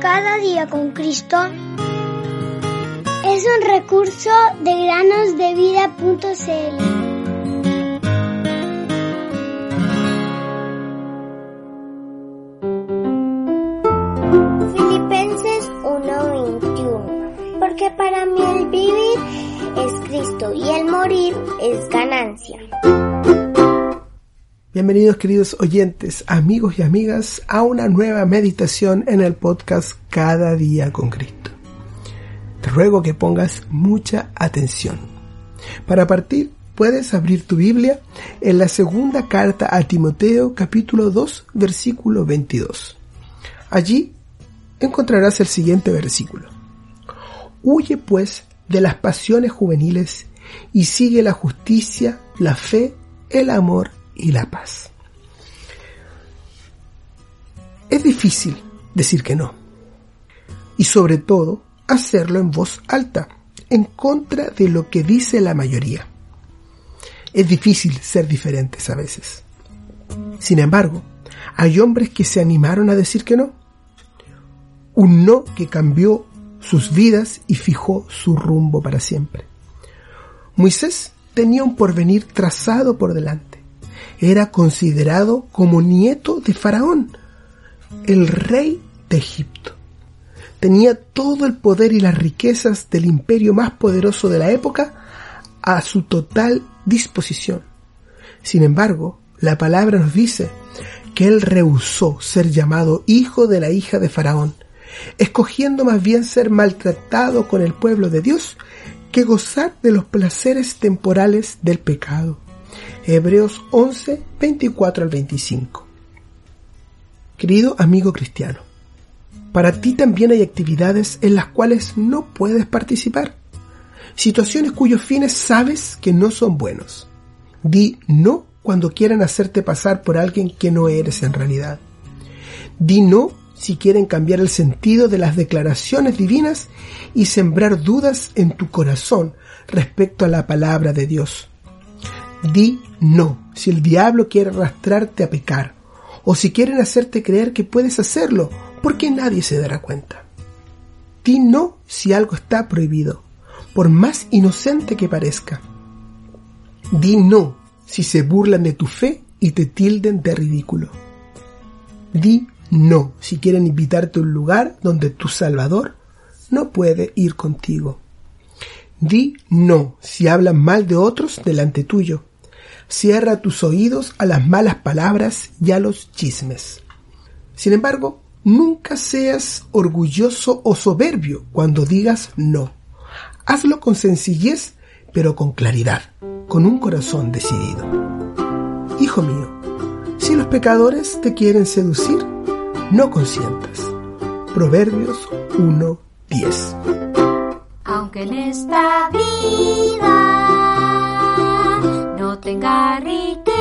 Cada día con Cristo es un recurso de granosdevida.cl. Filipenses 1:21 Porque para mí el vivir es Cristo y el morir es ganancia. Bienvenidos queridos oyentes, amigos y amigas a una nueva meditación en el podcast Cada día con Cristo. Te ruego que pongas mucha atención. Para partir, puedes abrir tu Biblia en la segunda carta a Timoteo capítulo 2 versículo 22. Allí encontrarás el siguiente versículo. Huye pues de las pasiones juveniles y sigue la justicia, la fe, el amor y la paz. Es difícil decir que no. Y sobre todo, hacerlo en voz alta, en contra de lo que dice la mayoría. Es difícil ser diferentes a veces. Sin embargo, hay hombres que se animaron a decir que no. Un no que cambió sus vidas y fijó su rumbo para siempre. Moisés tenía un porvenir trazado por delante era considerado como nieto de Faraón, el rey de Egipto. Tenía todo el poder y las riquezas del imperio más poderoso de la época a su total disposición. Sin embargo, la palabra nos dice que él rehusó ser llamado hijo de la hija de Faraón, escogiendo más bien ser maltratado con el pueblo de Dios que gozar de los placeres temporales del pecado. Hebreos 11, 24 al 25. Querido amigo cristiano, para ti también hay actividades en las cuales no puedes participar, situaciones cuyos fines sabes que no son buenos. Di no cuando quieran hacerte pasar por alguien que no eres en realidad. Di no si quieren cambiar el sentido de las declaraciones divinas y sembrar dudas en tu corazón respecto a la palabra de Dios. Di no si el diablo quiere arrastrarte a pecar o si quieren hacerte creer que puedes hacerlo porque nadie se dará cuenta. Di no si algo está prohibido, por más inocente que parezca. Di no si se burlan de tu fe y te tilden de ridículo. Di no si quieren invitarte a un lugar donde tu Salvador no puede ir contigo. Di no si hablan mal de otros delante tuyo Cierra tus oídos a las malas palabras y a los chismes. Sin embargo, nunca seas orgulloso o soberbio cuando digas no. Hazlo con sencillez, pero con claridad, con un corazón decidido. Hijo mío, si los pecadores te quieren seducir, no consientas. Proverbios 1.10 Aunque en esta vida riquezas,